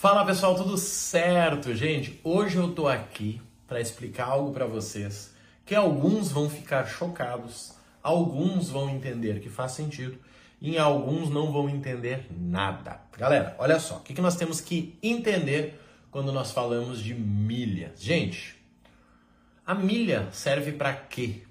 Fala pessoal, tudo certo? Gente, hoje eu tô aqui para explicar algo para vocês que alguns vão ficar chocados, alguns vão entender que faz sentido e alguns não vão entender nada. Galera, olha só, o que, nós temos que entender quando nós falamos de milhas? Gente, a milha serve para quê?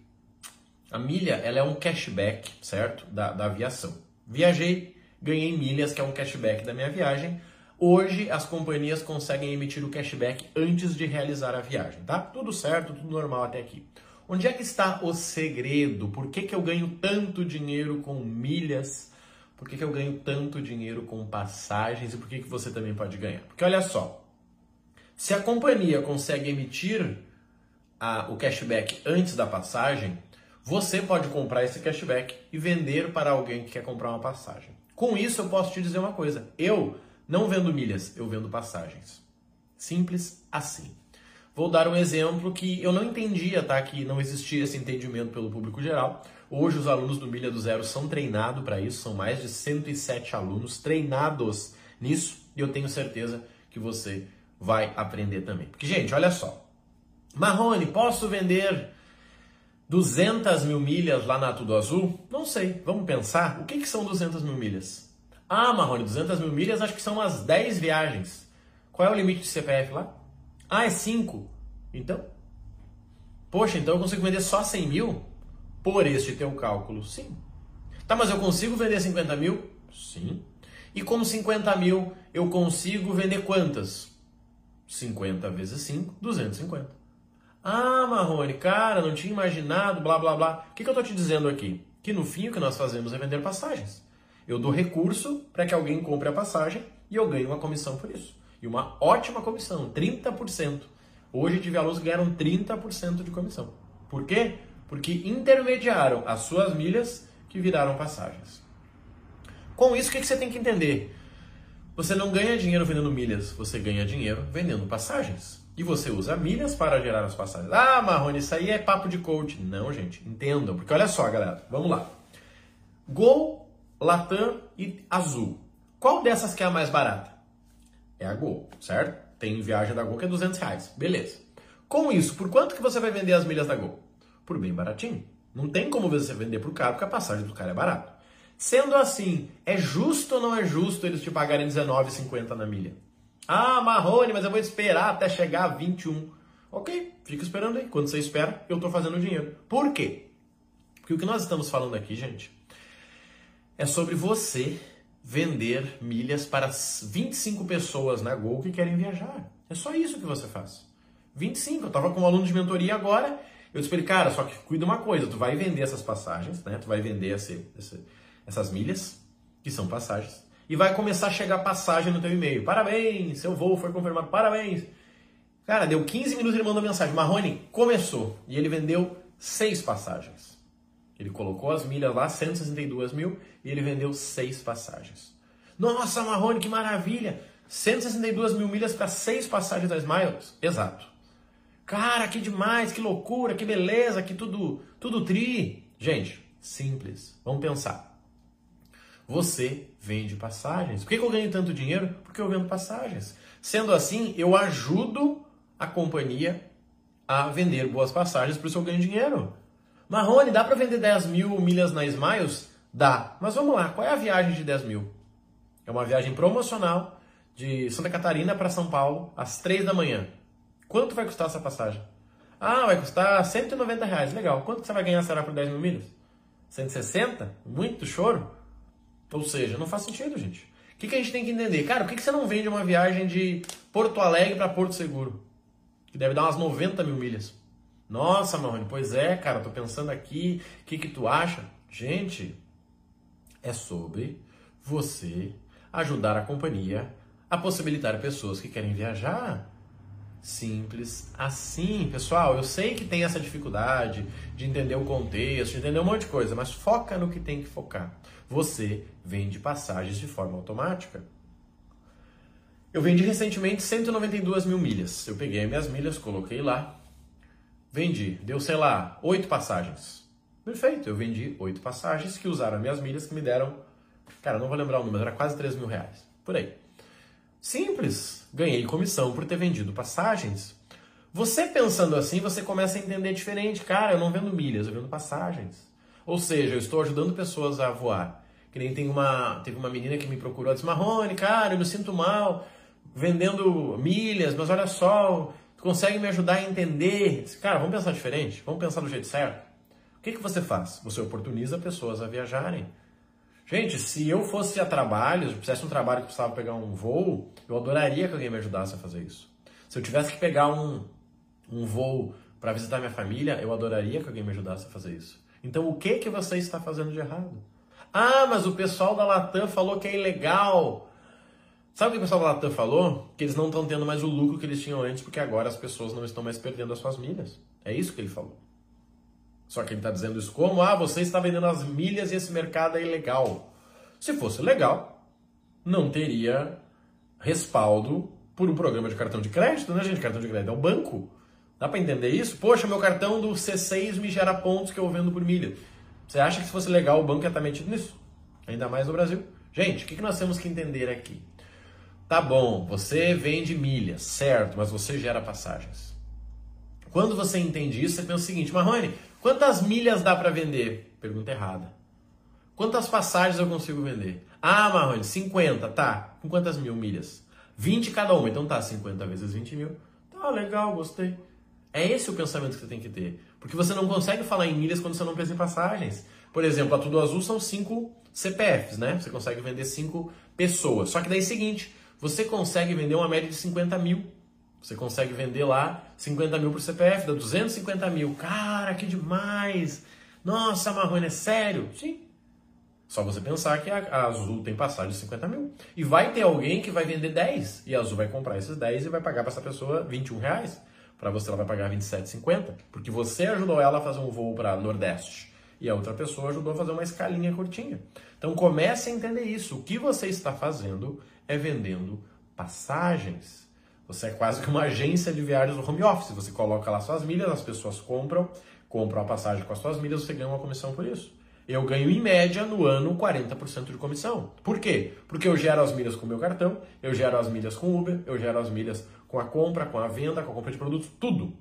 A milha ela é um cashback, certo? Da, da aviação. Viajei, ganhei milhas, que é um cashback da minha viagem. Hoje as companhias conseguem emitir o cashback antes de realizar a viagem, tá? Tudo certo, tudo normal até aqui. Onde é que está o segredo? Por que, que eu ganho tanto dinheiro com milhas? Por que, que eu ganho tanto dinheiro com passagens? E por que, que você também pode ganhar? Porque olha só, se a companhia consegue emitir a, o cashback antes da passagem, você pode comprar esse cashback e vender para alguém que quer comprar uma passagem. Com isso, eu posso te dizer uma coisa: eu não vendo milhas, eu vendo passagens. Simples assim. Vou dar um exemplo que eu não entendia, tá? Que não existia esse entendimento pelo público geral. Hoje os alunos do Milha do Zero são treinados para isso, são mais de 107 alunos treinados nisso, e eu tenho certeza que você vai aprender também. Porque, gente, olha só. Marrone, posso vender 200 mil milhas lá na Tudo Azul? Não sei, vamos pensar. O que, que são 200 mil milhas? Ah, Marrone, 200 mil milhas acho que são umas 10 viagens. Qual é o limite de CPF lá? Ah, é 5. Então? Poxa, então eu consigo vender só 100 mil? Por este teu cálculo, sim. Tá, mas eu consigo vender 50 mil? Sim. E com 50 mil eu consigo vender quantas? 50 vezes 5, 250. Ah, Marrone, cara, não tinha imaginado, blá blá blá. O que, que eu tô te dizendo aqui? Que no fim o que nós fazemos é vender passagens. Eu dou recurso para que alguém compre a passagem e eu ganho uma comissão por isso. E uma ótima comissão, 30%. Hoje alunos que ganharam 30% de comissão. Por quê? Porque intermediaram as suas milhas que viraram passagens. Com isso, o que você tem que entender? Você não ganha dinheiro vendendo milhas, você ganha dinheiro vendendo passagens. E você usa milhas para gerar as passagens. Ah, Marrone, isso aí é papo de coach. Não, gente, entendam. Porque olha só, galera, vamos lá. Gol, Latam e Azul. Qual dessas que é a mais barata? É a Gol, certo? Tem viagem da Gol que é 200 reais. Beleza. Com isso, por quanto que você vai vender as milhas da Gol? Por bem baratinho. Não tem como você vender por caro, porque a passagem do cara é barata. Sendo assim, é justo ou não é justo eles te pagarem R$19,50 na milha? Ah, Marrone, mas eu vou esperar até chegar a 21. Ok, fica esperando aí. Quando você espera, eu estou fazendo dinheiro. Por quê? Porque o que nós estamos falando aqui, gente, é sobre você vender milhas para 25 pessoas na Gol que querem viajar. É só isso que você faz. 25. Eu estava com um aluno de mentoria agora. Eu disse para ele, cara, só que cuida uma coisa, tu vai vender essas passagens, né? Tu vai vender esse, esse essas milhas, que são passagens, e vai começar a chegar passagem no teu e-mail. Parabéns, seu voo foi confirmado, parabéns. Cara, deu 15 minutos ele mandou mensagem. Marrone, começou. E ele vendeu seis passagens. Ele colocou as milhas lá, 162 mil, e ele vendeu seis passagens. Nossa, Marrone, que maravilha! 162 mil milhas para seis passagens da Smiles. Exato. Cara, que demais, que loucura, que beleza, que tudo, tudo tri. Gente, simples. Vamos pensar. Você vende passagens. Por que eu ganho tanto dinheiro? Porque eu vendo passagens. Sendo assim, eu ajudo a companhia a vender boas passagens, por isso eu ganho dinheiro. Marrone, dá para vender 10 mil milhas na Smiles? Dá. Mas vamos lá, qual é a viagem de 10 mil? É uma viagem promocional de Santa Catarina para São Paulo, às 3 da manhã. Quanto vai custar essa passagem? Ah, vai custar 190 reais. Legal. Quanto você vai ganhar será por 10 mil milhas? 160? Muito choro? Ou seja, não faz sentido, gente. O que, que a gente tem que entender? Cara, por que, que você não vende uma viagem de Porto Alegre para Porto Seguro? Que deve dar umas 90 mil milhas. Nossa, Marrone, pois é, cara, tô pensando aqui, o que, que tu acha? Gente, é sobre você ajudar a companhia a possibilitar pessoas que querem viajar. Simples assim, pessoal. Eu sei que tem essa dificuldade de entender o contexto, de entender um monte de coisa, mas foca no que tem que focar. Você vende passagens de forma automática. Eu vendi recentemente 192 mil milhas. Eu peguei minhas milhas, coloquei lá, vendi. Deu, sei lá, oito passagens. Perfeito, eu vendi oito passagens que usaram minhas milhas que me deram, cara, não vou lembrar o número, era quase 3 mil reais. Por aí. Simples. ganhei comissão por ter vendido passagens. Você pensando assim, você começa a entender diferente. Cara, eu não vendo milhas, eu vendo passagens. Ou seja, eu estou ajudando pessoas a voar. Que nem tem uma, teve uma menina que me procurou disse: Marrone, cara, eu me sinto mal vendendo milhas, mas olha só, tu consegue me ajudar a entender? Cara, vamos pensar diferente, vamos pensar do jeito certo. O que, que você faz? Você oportuniza pessoas a viajarem. Gente, se eu fosse a trabalho, se precisasse um trabalho que precisava pegar um voo, eu adoraria que alguém me ajudasse a fazer isso. Se eu tivesse que pegar um, um voo para visitar minha família, eu adoraria que alguém me ajudasse a fazer isso. Então, o que que você está fazendo de errado? Ah, mas o pessoal da Latam falou que é ilegal. Sabe o que o pessoal da Latam falou? Que eles não estão tendo mais o lucro que eles tinham antes, porque agora as pessoas não estão mais perdendo as suas milhas. É isso que ele falou. Só que ele está dizendo isso como? Ah, você está vendendo as milhas e esse mercado é ilegal. Se fosse legal, não teria respaldo por um programa de cartão de crédito, né, gente? Cartão de crédito é um banco. Dá para entender isso? Poxa, meu cartão do C6 me gera pontos que eu vendo por milha. Você acha que se fosse legal o banco ia estar metido nisso? Ainda mais no Brasil. Gente, o que nós temos que entender aqui? Tá bom, você vende milhas, certo, mas você gera passagens. Quando você entende isso, você pensa o seguinte, Marrone, quantas milhas dá para vender? Pergunta errada. Quantas passagens eu consigo vender? Ah, Marrone, 50, tá. Com quantas mil milhas? 20 cada uma, então tá, 50 vezes 20 mil. Tá, legal, gostei. É esse o pensamento que você tem que ter. Porque você não consegue falar em milhas quando você não pensa em passagens. Por exemplo, a Tudo Azul são 5 CPFs, né? Você consegue vender 5 pessoas. Só que daí é o seguinte, você consegue vender uma média de 50 mil. Você consegue vender lá 50 mil por CPF, dá 250 mil. Cara, que demais! Nossa, Marrone, é sério? Sim. Só você pensar que a, Azul tem passagem de 50 mil. E vai ter alguém que vai vender 10. E a Azul vai comprar esses 10 e vai pagar para essa pessoa 21 reais. Para você ela vai pagar 27,50, porque você ajudou ela a fazer um voo para Nordeste e a outra pessoa ajudou a fazer uma escalinha curtinha. Então comece a entender isso. O que você está fazendo é vendendo passagens. Você é quase que uma agência de viagens no home office. Você coloca lá suas milhas, as pessoas compram, compram a passagem com as suas milhas, você ganha uma comissão por isso. Eu ganho em média no ano 40% de comissão. Por quê? Porque eu gero as milhas com o meu cartão, eu gero as milhas com o Uber, eu gero as milhas com a compra, com a venda, com a compra de produtos, tudo.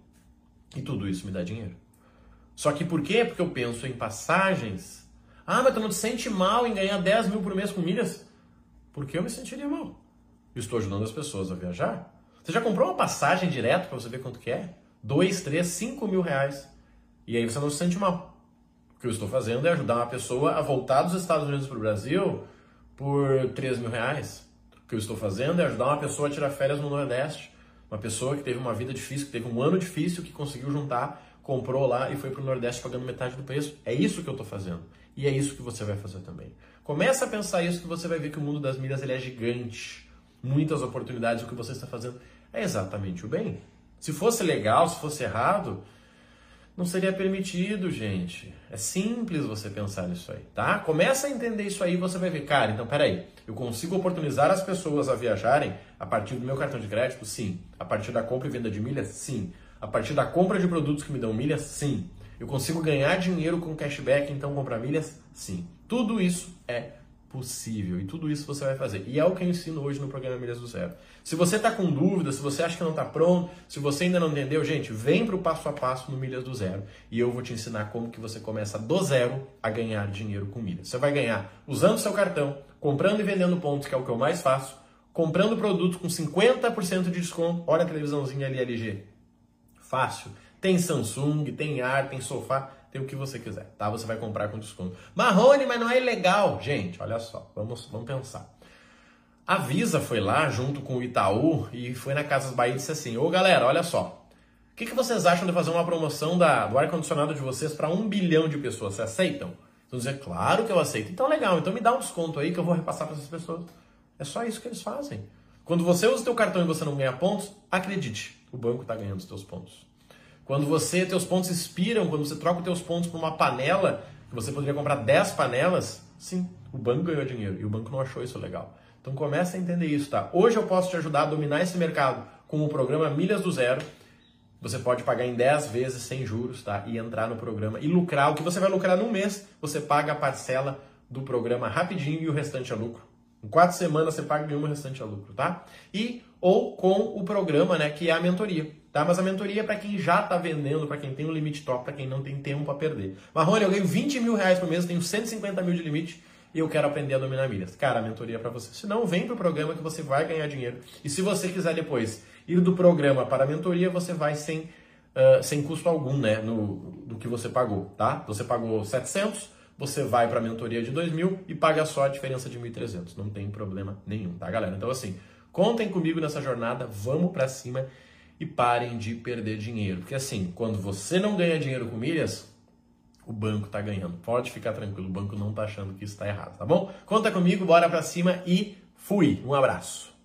E tudo isso me dá dinheiro. Só que por quê? Porque eu penso em passagens. Ah, mas tu não te sente mal em ganhar 10 mil por mês com milhas? Porque eu me sentiria mal. Eu estou ajudando as pessoas a viajar. Você já comprou uma passagem direto para você ver quanto que é? 2, 3, 5 mil reais. E aí você não se sente mal. O que eu estou fazendo é ajudar uma pessoa a voltar dos Estados Unidos para o Brasil por 3 mil reais. O que eu estou fazendo é ajudar uma pessoa a tirar férias no Nordeste uma pessoa que teve uma vida difícil, que teve um ano difícil, que conseguiu juntar, comprou lá e foi para o Nordeste pagando metade do preço. É isso que eu estou fazendo. E é isso que você vai fazer também. Começa a pensar isso que você vai ver que o mundo das milhas ele é gigante. Muitas oportunidades, o que você está fazendo é exatamente o bem. Se fosse legal, se fosse errado, não seria permitido, gente. É simples você pensar nisso aí, tá? Começa a entender isso aí você vai ver, cara, então peraí, eu consigo oportunizar as pessoas a viajarem a partir do meu cartão de crédito? Sim. A partir da compra e venda de milhas? Sim. A partir da compra de produtos que me dão milhas? Sim. Eu consigo ganhar dinheiro com cashback, então comprar milhas? Sim. Tudo isso é possível. E tudo isso você vai fazer. E é o que eu ensino hoje no programa Milhas do Zero. Se você está com dúvida, se você acha que não está pronto, se você ainda não entendeu, gente, vem para o passo a passo no Milhas do Zero. E eu vou te ensinar como que você começa do zero a ganhar dinheiro com milhas. Você vai ganhar usando seu cartão, comprando e vendendo pontos, que é o que eu mais faço, comprando produto com 50% de desconto. Olha a televisãozinha ali LG. Fácil. Tem Samsung, tem ar, tem sofá tem o que você quiser, tá? Você vai comprar com desconto. Marrone, mas não é ilegal. Gente, olha só, vamos, vamos pensar. A Visa foi lá junto com o Itaú e foi na Casas Bahia e disse assim: Ô galera, olha só, o que, que vocês acham de fazer uma promoção da, do ar-condicionado de vocês para um bilhão de pessoas? Vocês aceitam? Então dizer, claro que eu aceito. Então legal, então me dá um desconto aí que eu vou repassar para essas pessoas. É só isso que eles fazem. Quando você usa o teu cartão e você não ganha pontos, acredite, o banco está ganhando os teus pontos. Quando você, teus pontos expiram, quando você troca os teus pontos por uma panela, que você poderia comprar 10 panelas, sim, o banco ganhou dinheiro e o banco não achou isso legal. Então começa a entender isso, tá? Hoje eu posso te ajudar a dominar esse mercado com o programa Milhas do Zero. Você pode pagar em 10 vezes sem juros, tá? E entrar no programa e lucrar. O que você vai lucrar no mês, você paga a parcela do programa rapidinho e o restante é lucro. Em quatro semanas você paga nenhuma restante a lucro, tá? E ou com o programa, né, que é a mentoria, tá? Mas a mentoria é para quem já está vendendo, para quem tem um limite top, para quem não tem tempo a perder. Marrone, eu ganho 20 mil reais por mês, tenho 150 mil de limite e eu quero aprender a dominar milhas. Cara, a mentoria é para você. Se não, vem pro programa que você vai ganhar dinheiro. E se você quiser depois ir do programa para a mentoria, você vai sem, uh, sem custo algum, né, no, do que você pagou, tá? Você pagou 700, você vai para a mentoria de 2.000 e paga só a diferença de 1.300. Não tem problema nenhum, tá, galera? Então, assim, contem comigo nessa jornada, vamos para cima e parem de perder dinheiro. Porque, assim, quando você não ganha dinheiro com milhas, o banco está ganhando. Pode ficar tranquilo, o banco não está achando que está errado, tá bom? Conta comigo, bora para cima e fui. Um abraço.